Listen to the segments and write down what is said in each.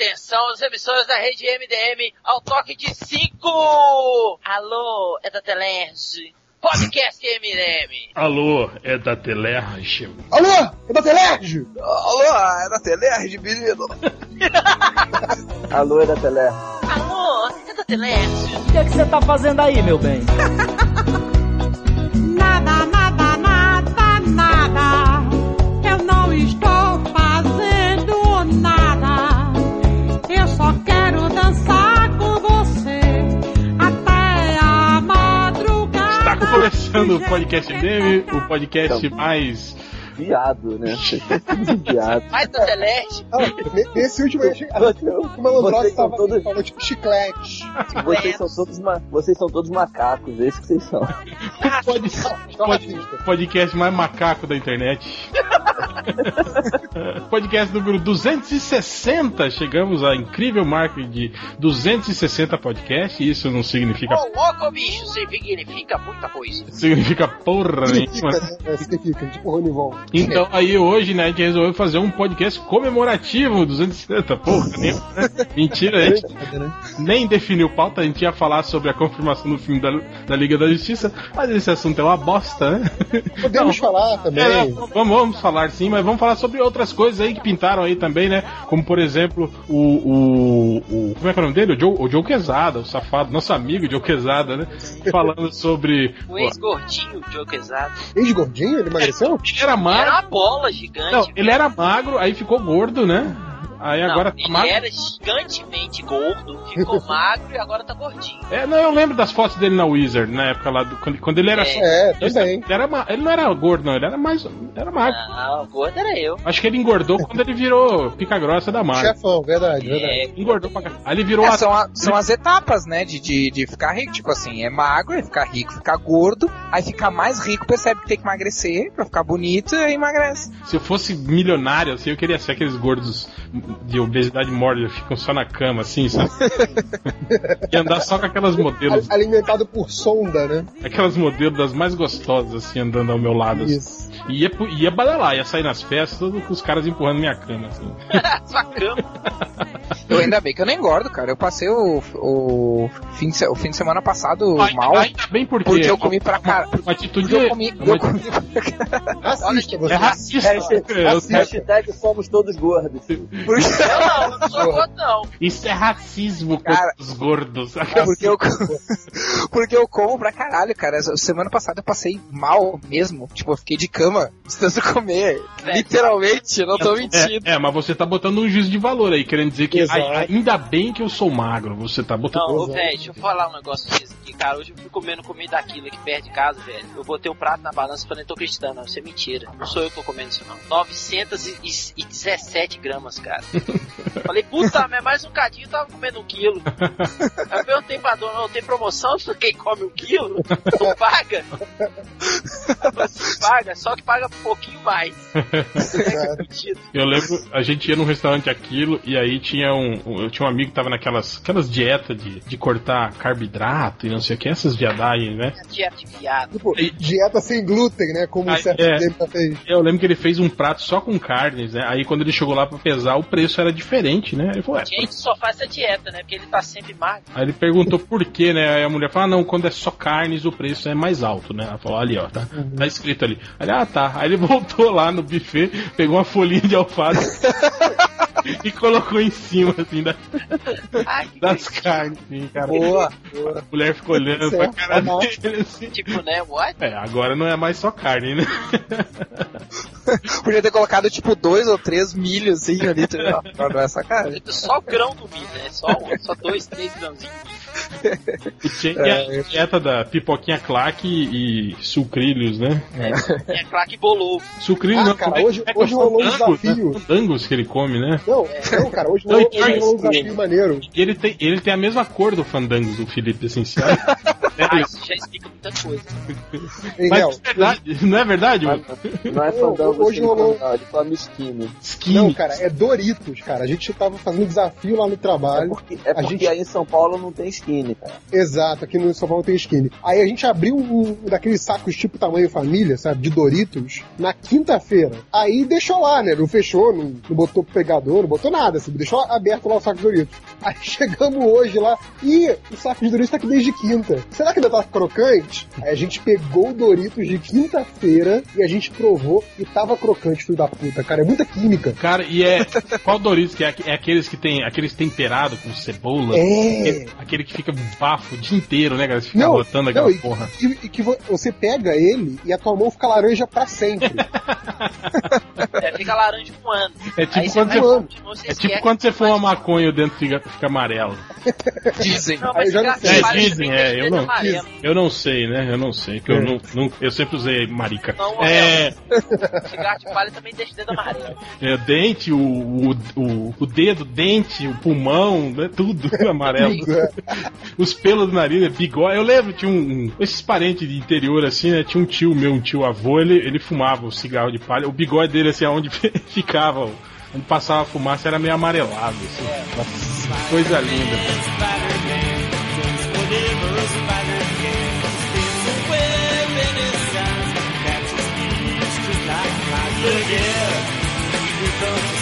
Atenção, os emissores da rede MDM ao toque de 5! Alô, é da Telerge. Podcast MDM. Alô, é da Telerge. Alô, é da Telerge. Alô, é da Telerge, menino. Alô, é da Telerge. Alô, é da Telerge. O que, é que você tá fazendo aí, meu bem? nada, nada, começando o podcast dele, o podcast mais Viado, né? Viado. Mais da Telerge. Ah, ne- nesse último aí, o Malandrox são tava todos- falou tipo chiclete. Vocês são todos, ma- vocês são todos macacos, é isso que vocês são. pod- Estou pod- racista. podcast mais macaco da internet. podcast número 260. Chegamos à incrível marca de 260 podcasts. Isso não significa Ô, louco, bicho, significa muita coisa. significa porra Significa, nenhuma. né? É, Significa, tipo Ronivon. Então aí hoje, né, a gente resolveu fazer um podcast comemorativo 260. Porra, nem, mentira, a gente né? nem definiu pauta, a gente ia falar sobre a confirmação do filme da, da Liga da Justiça, mas esse assunto é uma bosta, né? Podemos falar também. É, vamos, vamos falar sim, mas vamos falar sobre outras coisas aí que pintaram aí também, né? Como por exemplo, o. o, o como é que é o nome dele? O Joe, o Joe Quesada, o safado, nosso amigo Joe Quesada, né? Falando sobre. O ex-gordinho, Joe Quesada. Ex-gordinho, ele emagreceu? Ele era Era magro. uma bola gigante. Não, ele era magro, aí ficou gordo, né? Aí Não, agora tá ele magro. era gigantemente gordo, ficou magro e agora tá gordinho. É, não, eu lembro das fotos dele na Wizard, na época lá, do, quando, quando ele era. É. só- É, Ele, também. era ma- ele não era gordo, não, ele era mais. Era magro. Não, o gordo era eu. Acho que ele engordou quando ele virou pica grossa da Marvel. Chefão, verdade, verdade. É, Engordou pra caralho. Aí ele virou É, a- são, a- são as etapas, né, de, de, de ficar rico. Tipo assim, é magro, aí ficar rico, ficar gordo, aí ficar mais rico, percebe que tem que emagrecer pra ficar bonito e emagrece. Se eu fosse milionário, assim, eu queria ser aqueles gordos de obesidade mórbida, ficam só na cama, assim, sabe? e andar só com aquelas modelos, Alimentado por sonda, né? aquelas modelos das mais gostosas, assim, andando ao meu lado. assim. Isso. E ia, ia badalar, ia sair nas festas, com os caras empurrando minha cama, assim. sua cama. Eu ainda bem que eu não engordo, cara. Eu passei o, o, fim, de, o fim de semana passado Ainda- mal, Ainda bem porque, porque eu comi pra cara. Uma atitude. Porque eu comi, uma eu comi pra Racista você. É racista. Eu- Hashtag somos todos gordos. Porque, Eu não, eu não sou gordo, não. Isso é racismo contra Cara, os gordos. porque eu, porque eu como pra caralho, cara. Semana passada eu passei mal mesmo. Tipo, eu fiquei de cama, precisando comer. Literalmente, eu não tô mentindo. É, é, mas você tá botando um juízo de valor aí, querendo dizer que ai, ainda bem que eu sou magro. Você tá botando. Não, velho, deixa eu falar um negócio pra vocês aqui, cara. Hoje eu fui comendo comida aquilo aqui perto de casa, velho. Eu botei um prato na balança e falei, tô acreditando, não, isso é mentira. Não sou eu que tô comendo isso, não. 917 gramas, cara. falei, puta, mas mais um cadinho eu tava comendo um quilo. Aí eu perguntei pra dona, não tem promoção? Quem come um quilo? Não paga? Assim, paga, só que paga um pouquinho mais. É. Eu lembro, a gente ia num restaurante aquilo e aí tinha um, um- eu tinha um amigo que tava naquelas aquelas dietas de, de cortar carboidrato e não sei o que, essas viadagens, né? Dieta de viado. Tipo, dieta sem glúten, né? Como Ah, o certo é. tempo fez. Eu lembro que ele fez um prato só com carnes, né? Aí quando ele chegou lá pra pesar, o preço era diferente, né? Ele falou, é, Gente, só faz essa dieta, né? Porque ele tá sempre magro. Aí ele perguntou por quê, né? Aí a mulher falou, ah, não, quando é só carnes o preço é mais alto, né? Ela falou, ali, ó, tá, tá escrito ali. Aí, ah, tá. Aí ele voltou lá no buffet, pegou uma folhinha de alface e colocou em cima, assim, da- Ai, que das carnes, assim, cara. Boa. A mulher ficou olhando pra Certo. cara Aham. dele, assim. Tipo, né? What? É, agora não é mais só carne, né? Podia ter colocado tipo dois ou três milhos assim ali, tá? Pra não é sacanagem. Só o grão do milho, né? Só, só dois, três grãozinhos. E tinha a dieta da pipoquinha claque e sucrilhos, né? É claro que bolou. Sucrilhos Ah, não, cara, é hoje- é hoje é rolou um fandangos, desafio. Né? Que ele come, né? Não, não, cara, hoje Não, rolou um desafio maneiro. E ele tem, ele tem a mesma cor do Fandangos, o Felipe, assim, sabe? Ah, isso já explica muita coisa. Mas Léo? é verdade, não é verdade, mano? Não é fandango hoje rolou- fandango, ele fala skinny. Skin. Não, cara, é Doritos, cara. A gente tava fazendo desafio lá no É trabalho. porque, é A porque gente- aí em São Paulo não tem skinny, cara. Exato, aqui no São Paulo tem skinny. Aí a gente abriu um daqueles sacos tipo tamanho família, sabe, de Doritos, na quinta-feira. Aí deixou lá, né? Não fechou, não, não botou pegador, não botou nada, assim, deixou aberto lá o saco de Doritos. Aí chegamos hoje lá e o saco de Doritos tá aqui desde quinta. Será que ainda tá crocante? Aí a gente pegou o Doritos de quinta-feira e a gente provou e tava crocante, filho da puta, cara. É muita química. Cara, e é. Qual Doritos? Que é, é aqueles que tem. Aqueles temperados com cebola. É. Aquele, aquele que fica bafo o dia inteiro, né, cara? Você fica Não, rotando aquela não, e, porra. e- e que vo- você pega ele e a tua mão fica laranja pra sempre. É, fica laranja um ano. É tipo Aí quando vai você. você- continuar, você É tipo esquece, quando você fuma maconha e o dentro fica, fica amarelo. Dizem. Não, mas eu já não sei. É, dizem, é, eu não- amarelo. Eu não sei, né? Eu não sei, que eu, É. não, não- eu sempre usei marica. Não, É, Cigarro de palha também deixa o dedo amarelo. é dente, o, o, o, o dedo, dente, o pulmão, né? Tudo amarelo. Os pelos do nariz, é bigode. Eu lembro, tinha um, um- Esses parentes de interior, assim, né? Tinha um tio meu, um tio avô, ele, ele fumava o cigarro de palha. O bigode dele, assim, aonde ficava, onde passava a fumaça, era meio amarelado, assim. Nossa, coisa linda. A gente,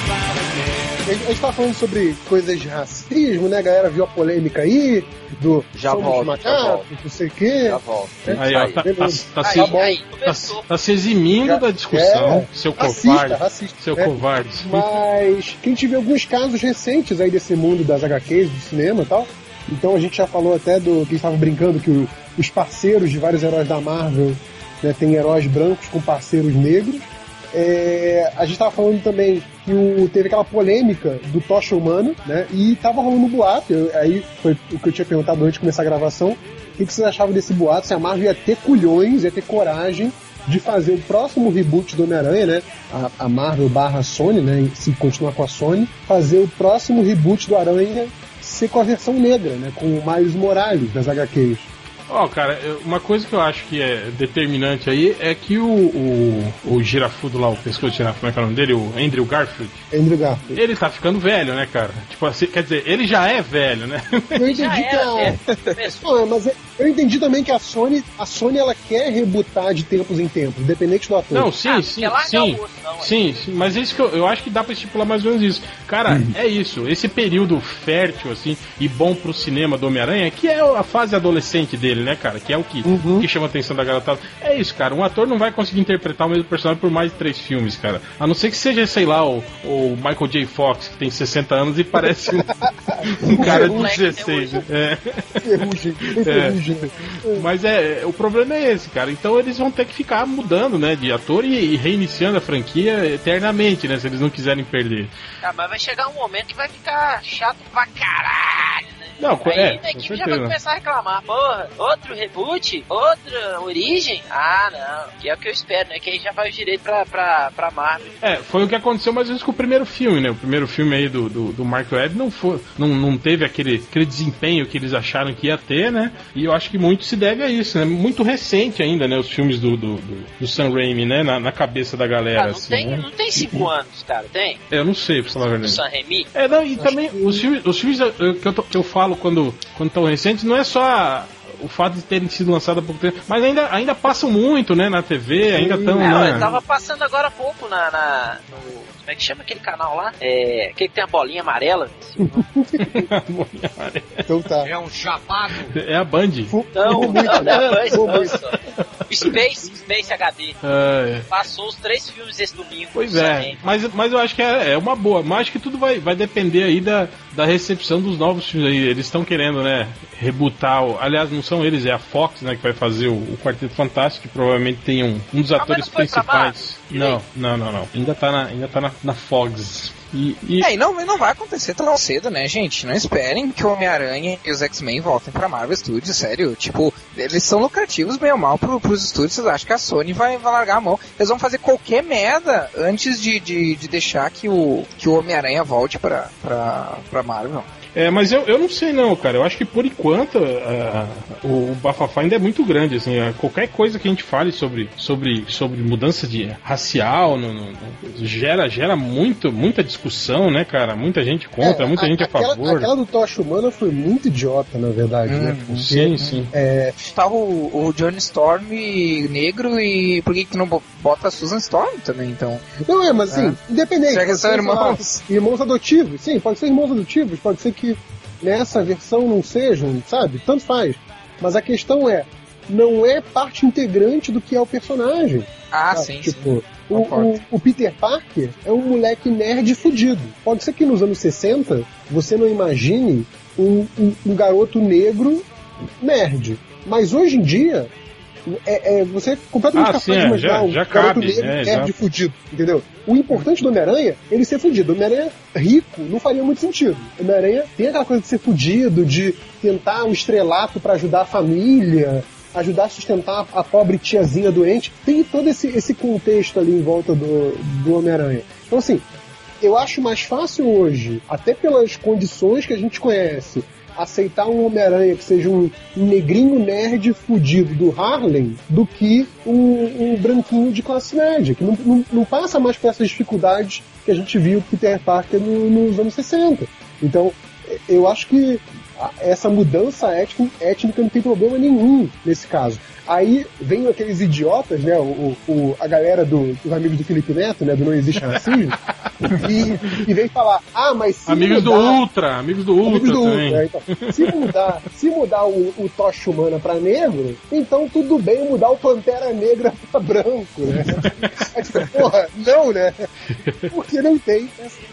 a gente tava falando sobre coisas de racismo, né? A galera viu a polêmica aí, do Já somos volto, já macacos, volto. não sei o quê. Já volto. Aí, ó, tá, tá, tá Aí, se, aí, tá, começou. tá se eximindo Já- da discussão, é, seu Racista, covarde. racista. Seu é. covarde. Mas que a gente vê alguns casos recentes aí desse mundo das HQs, do cinema e tal. Então a gente já falou até do que a gente estava brincando que o- os parceiros de vários heróis da Marvel né, tem heróis brancos com parceiros negros. É, a gente estava falando também que o- teve aquela polêmica do Tocha Humano, né? E tava rolando um boato. eu- aí foi o que eu tinha perguntado antes de começar a gravação. O que, que vocês achavam desse boato? Se a Marvel ia ter culhões, ia ter coragem de fazer o próximo reboot do Homem-Aranha, né? A, a Marvel barra Sony, né? Se continuar com a Sony, fazer o próximo reboot do Aranha ser com a versão negra, né? Com o Miles Morales das HQs. Ó, cara, eu- uma coisa que eu acho que é determinante aí é que o, o, o girafudo lá, o pescoço de girafa, como é que é o nome dele? O Andrew Garfield. Andrew Garfield. Ele tá ficando velho, né, cara? Tipo assim, quer dizer, ele já é velho, né? Eu Já entendi que era, a... é. Ah, mas eu entendi também que a Sony, a Sony ela quer rebutar de tempos em tempos, independente do ator. Não, sim, Ah, sim, sim. não. Sim, sim, mas é isso que eu, eu acho que dá pra estipular mais ou menos isso. Cara, é isso. Esse período fértil, assim, e bom pro cinema do Homem-Aranha, que é a fase adolescente dele, né, cara? Que é o que, Uhum. que chama a atenção da garotada. É isso, cara. Um ator não vai conseguir interpretar o mesmo personagem por mais de três filmes, cara. A não ser que seja, sei lá, o, o Michael J. Fox, que tem 60 anos e parece um, um cara de moleque 16. né? É. Ferrugem. Mas é, o problema é esse, cara. Então eles vão ter que ficar mudando, né, de ator e, e reiniciando a franquia eternamente, né, se eles não quiserem perder. Ah, mas vai chegar um momento que vai ficar chato pra caralho? Não, Aí é, a com equipe já vai começar a reclamar. Porra, outro reboot? Outra origem? Ah, não. Que é o que eu espero, né? Que aí já vai o direito pra, pra, pra Marvel. É, foi o que aconteceu mais ou menos com o primeiro filme, né? O primeiro filme aí do, do, do Mark Webb não, foi, não, não teve aquele, aquele desempenho que eles acharam que ia ter, né? E eu acho que muito se deve a isso, né? Muito recente ainda, né? Os filmes do, do, do, do Sam Raimi, né? Na, na cabeça da galera, Ah, não, assim, tem, né? não tem cinco anos, cara, tem? Eu não sei, pra falar a Do verdade. San Remi? É, não, e também os filmes, os filmes que, eu, que eu falo quando quando estão recentes não é só o fato de terem sido lançados há pouco tempo, mas ainda, ainda passam muito, né, na TV, ainda estão, né? tava passando agora há pouco na. na no- como é que chama aquele canal lá? É. Aquele que tem a bolinha amarela. Então tá. É um chapado. é a Band. Não, não, não, não, não, muito. só. Space, Space HD. É, Passou os três filmes esse domingo. Pois é, mas, mas eu acho que é, é uma boa. Mas acho que tudo vai, vai depender aí da, da recepção dos novos filmes aí. Eles estão querendo, né, rebutar. O, aliás, não são eles, é a Fox, né, que vai fazer o, o Quarteto Fantástico, que provavelmente tem um, um dos mas atores principais. Não, não, não, não. Ainda tá na, ainda tá na, na Fox. E, e- É, e não, não vai acontecer tão cedo, né, gente? Não esperem que o Homem-Aranha e os X-Men voltem pra Marvel Studios, sério. Tipo, eles são lucrativos bem ou mal pro, pros estúdios. Vocês acham que a Sony vai, vai largar a mão? Eles vão fazer qualquer merda antes de, de, de deixar que o, que o Homem-Aranha volte pra, pra, pra Marvel. É, mas eu, eu não sei não, cara. Eu acho que por enquanto ah, o, o bafafá ainda é muito grande, assim. ah, qualquer coisa que a gente fale sobre, sobre, sobre mudança de racial no- no- no- gera, gera muito, muita discussão, né, cara? Muita gente contra, É, muita a- gente a aquela, favor. Aquela do Tocha Humana foi muito idiota, na verdade, né? Porque, Sim, sim. é, Tá o, o Johnny Storm negro e por que que não bo- bota a Susan Storm também, então? Não é, mas assim, independente. Será que são irmãos? irmãos adotivos, sim, pode ser irmãos adotivos, pode ser que nessa versão não sejam, sabe? Tanto faz. Mas a questão é, não é parte integrante do que é o personagem. Ah, sabe? sim, sim. tipo, o, Concordo. o, o Peter Parker é um moleque nerd fudido. Pode ser que nos anos 60 você não imagine um, um- um garoto negro nerd. Mas hoje em dia, é, é- você é completamente Ah, capaz sim, de é, imaginar já- um já garoto cabe, negro é, nerd exato. fudido, entendeu? O importante do Homem-Aranha é ele ser fudido. O Homem-Aranha rico não faria muito sentido. O Homem-Aranha tem aquela coisa de ser fudido, de tentar um estrelato pra ajudar a família, ajudar a sustentar a pobre tiazinha doente. Tem todo esse, esse contexto ali em volta do, do Homem-Aranha. Então, assim, eu acho mais fácil hoje, até pelas condições que a gente conhece, aceitar um Homem-Aranha que seja um negrinho nerd fudido do Harlem do que um, um branquinho de classe média, que não, não, não passa mais por essas dificuldades que a gente viu Peter Parker no- nos anos 60. Então, eu acho que essa mudança étnica, étnica não tem problema nenhum nesse caso. Aí vem aqueles idiotas, né? O, o- a galera do- dos amigos do Felipe Neto, né? Do Não Existe Racismo, e, e vem falar, ah, mas se Amigos do mudar- Ultra, amigos do Ultra Amigos do também. Ultra, então. Se mudar, se mudar o, o Tocha Humana pra negro, então tudo bem mudar o Pantera Negra pra branco, né? Aí, tipo, porra, não, né? Porque não tem.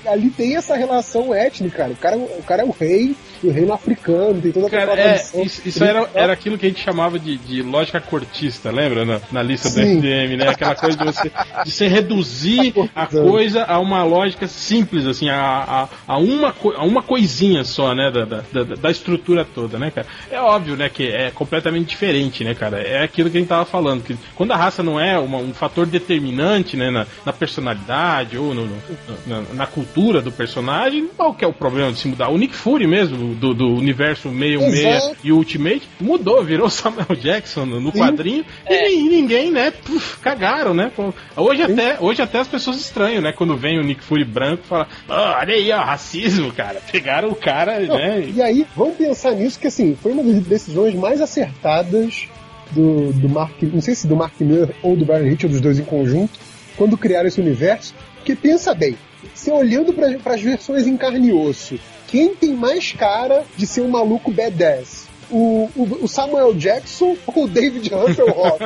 Ali tem essa relação étnica, cara. O cara, o cara é o rei, o reino africano, tem toda Cara, aquela é, tradição. isso, isso era, era aquilo que a gente chamava de, de lógica cortista, lembra? Na, na lista do Sim. FDM, né? Aquela coisa de você, de você reduzir a coisa a uma lógica simples, assim, a, a, a, uma, a uma coisinha só, né? Da, da, da, estrutura toda, né, cara? É óbvio, né, que é completamente diferente, né, cara? É aquilo que a gente tava falando, que quando a raça não é uma- um fator determinante, né, na, na personalidade ou no- no- na, na cultura do personagem, qual que é o problema de se mudar? O Nick Fury mesmo, do, do universo 616 Exato. e Ultimate, mudou, virou Samuel Jackson no, no Sim. quadrinho e, ni- ninguém, né, puf, cagaram, né? Hoje até, hoje até as pessoas estranham, né, quando vem o Nick Fury branco e fala, "Ah, olha aí, ó, racismo, cara. Pegaram o cara, Não, né? E aí, vamos pensar nisso, que assim, foi uma das decisões mais acertadas do, do Mark, não sei se do Mark Miller ou do Brian Hitch, ou dos dois em conjunto, quando criaram esse universo. Porque pensa bem, você olhando para as versões em carne e osso, quem tem mais cara de ser um maluco badass? O, o, o Samuel Jackson ou o David Hasselhoff?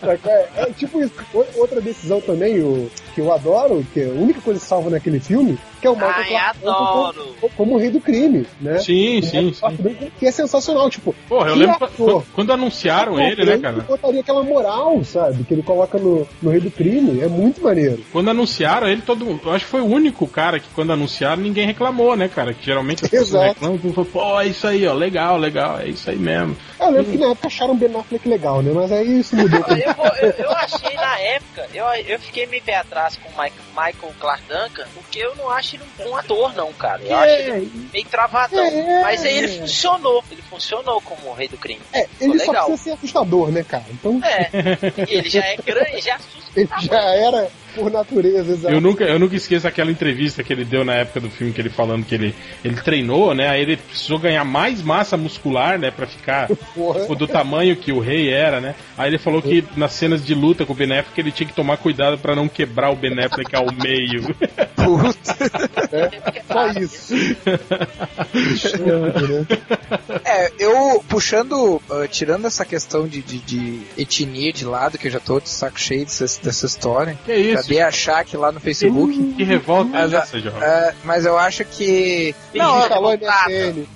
Saca? é, é tipo isso. Outra decisão também o, que eu adoro, que é a única coisa que salva naquele filme, que é o Michael Ai, Clark adoro. como, como o rei do crime, né? Sim, O sim, Clark sim. Que é sensacional, tipo. Porra, eu lembro ator? quando, anunciaram ator ele, né, cara? botaria aquela moral, sabe? Que ele coloca no, no rei do crime. É muito maneiro. Quando anunciaram ele, todo Eu acho que foi o único cara que, quando anunciaram, ninguém reclamou, né, cara? Que geralmente as pessoas Exato. reclamam e falam, pô, é isso aí, ó, legal, legal, é isso aí mesmo. Eu lembro que na época acharam Ben Affleck legal, né? Mas aí isso mudou. Eu, eu, eu achei na época, eu, eu fiquei meio pé atrás com o Mike- Michael Clark Duncan, porque eu não acho ele um bom ator, não, cara. Eu acho ele meio travadão. É. Mas aí ele funcionou. Ele funcionou como o rei do crime. É, ele Pô, só legal. precisa ser assustador, né, cara? Então É. Ele já é grande, já assusta. ele já era por natureza, exato. Eu nunca, eu nunca esqueço aquela entrevista que ele deu na época do filme, que ele falando que ele, ele treinou, né? Aí ele precisou ganhar mais massa muscular, né? Pra ficar tipo, do tamanho que o rei era, né? Aí ele falou que nas cenas de luta com o Ben Affleck ele tinha que tomar cuidado pra não quebrar o Ben Affleck ao meio. É, só isso. Né? É, eu puxando, ah, tirando essa questão de, de, de etnia de lado, que eu já tô de saco cheio dessa, dessa história. Que isso? Cadê a Shaq lá no Facebook? Que revolta é Mas, essa, Jorge? ah, mas eu acho que. Não, Instalou. MSN.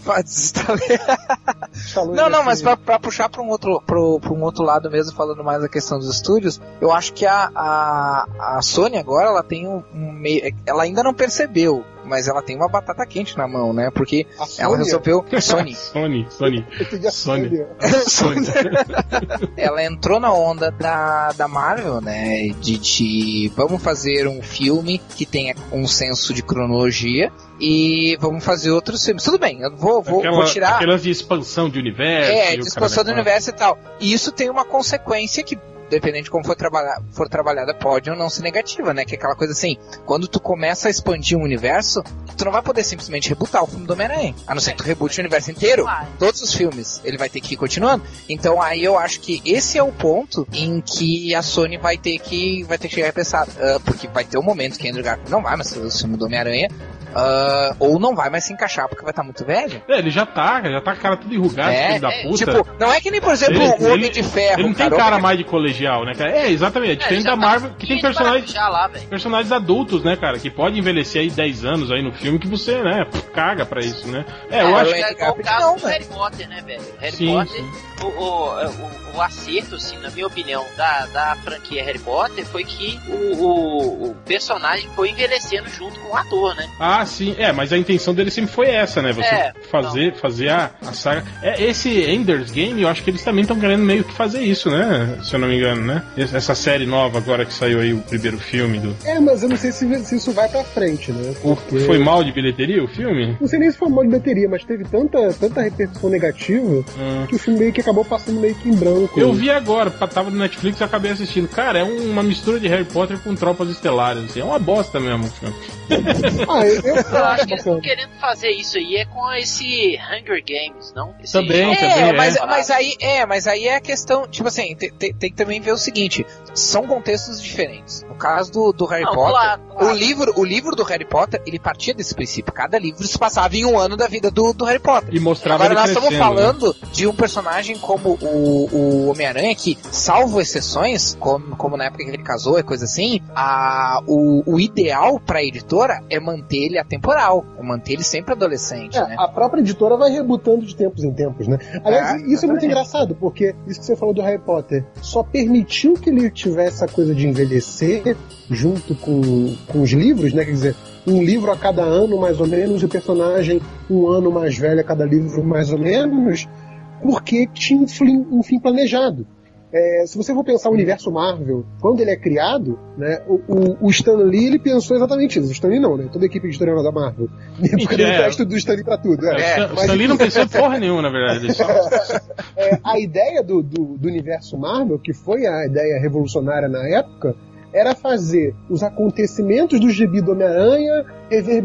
Não, não, mas pra, pra puxar pra um, outro, pro, pra um outro lado mesmo, falando mais da questão dos estúdios, eu acho que a, a, a Sony agora, ela tem um, um meio. Ela ainda não percebeu, mas ela tem uma batata quente na mão, né? Porque ela resolveu. Sony. Sony, Sony. Sony. Sony. Ela entrou na onda da, da Marvel, né? De, de vamos fazer um filme que tenha um senso de cronologia e vamos fazer outros filmes. Tudo bem, eu vou, vou, Aquela- vou tirar. Aquelas de expansão de universo. É, de expansão do universo e tal. E isso tem uma consequência que, dependendo de como for, trabalhar, for trabalhada, pode ou não ser negativa, né? Que é aquela coisa assim, quando tu começa a expandir um universo, tu não vai poder simplesmente rebutar o filme do Homem-Aranha. A não ser que tu rebute o universo inteiro. Todos os filmes, ele vai ter que ir continuando. Então aí eu acho que esse é o ponto em que a Sony vai ter que vai ter que chegar e pensar, ah, porque vai ter um momento que Andrew Garfield não vai mais fazer o filme do Homem-Aranha, ah, ou não vai mais se encaixar porque vai estar muito velho. É, ele já tá, já tá com a cara tudo enrugado, É, filho da é, puta. Tipo, não é que nem, por exemplo, Ele- o Homem ele- de Ferro. ele não tem cara. Mais de colegial, né, cara? É, exatamente. É, Diferente já da tá Marvel, que tem personagens, lá, personagens adultos, né, cara? Que pode envelhecer aí 10 anos aí no filme que você, né, caga pra isso, né? É, eu É, acho eu- que. É igual o Não, caso do velho. Harry Potter, né, velho? Harry Sim, Potter, sim. O, o, o, o acerto, assim, na minha opinião, da, da franquia Harry Potter foi que o, o, o personagem foi envelhecendo junto com o ator, né? Ah, sim, é, mas a intenção dele sempre foi essa, né? Você É, fazer, fazer a, a saga. É, esse Ender's Game, eu acho que eles também estão querendo meio que fazer isso, né? Se eu não me engano, né? Essa série nova agora que saiu aí, o primeiro filme do. É, mas eu não sei se, se isso vai pra frente, né? O- Porque- Foi mal de bilheteria o filme? Não sei nem se foi mal de bateria, mas teve tanta, tanta repercussão negativa Hum. que o filme meio que acabou passando meio que em branco. Eu vi agora, tava no Netflix e acabei assistindo. Cara, é um- uma mistura de Harry Potter com tropas estelares, assim. É uma bosta mesmo. cara. Ah, eu, eu, Eu acho que eles estão querendo fazer isso aí é com esse Hunger Games, não? Esse Também, jogo- também, É, é. mas, mas aí é, mas aí é a questão, tipo assim, tem, tem- tem que também ver o seguinte, são contextos diferentes. No caso do, do Harry Não, Potter, claro, claro. o livro, o livro do Harry Potter, ele partia desse princípio. Cada livro se passava em um ano da vida do, do Harry Potter. E mostrava Agora ele nós estamos né? falando de um personagem como o, o Homem-Aranha, que, salvo exceções, como, como na época que ele casou e coisa assim, a, o, o ideal pra editora é manter ele atemporal, é manter ele sempre adolescente, É, né? a própria editora vai rebutando de tempos em tempos, né? Aliás, É, isso é muito engraçado, porque isso que você falou do Harry Potter só permitiu que ele tivesse a coisa de envelhecer junto com, com os livros, né? Quer dizer, um livro a cada ano, mais ou menos, e o personagem um ano mais velho a cada livro, mais ou menos, porque tinha um fim, um fim planejado. É, se você for pensar o universo Marvel, quando ele é criado, né, o, o, o Stan Lee ele pensou exatamente isso. O Stan Lee não, né? Toda a equipe editorial da Marvel. Porque ele É. testa do Stan Lee pra tudo. É. É, o Mas- Stan Lee não pensou em porra nenhuma, na verdade. Ele só- É, a ideia do, do, do universo Marvel, que foi a ideia revolucionária na época, era fazer os acontecimentos do gibi do Homem-Aranha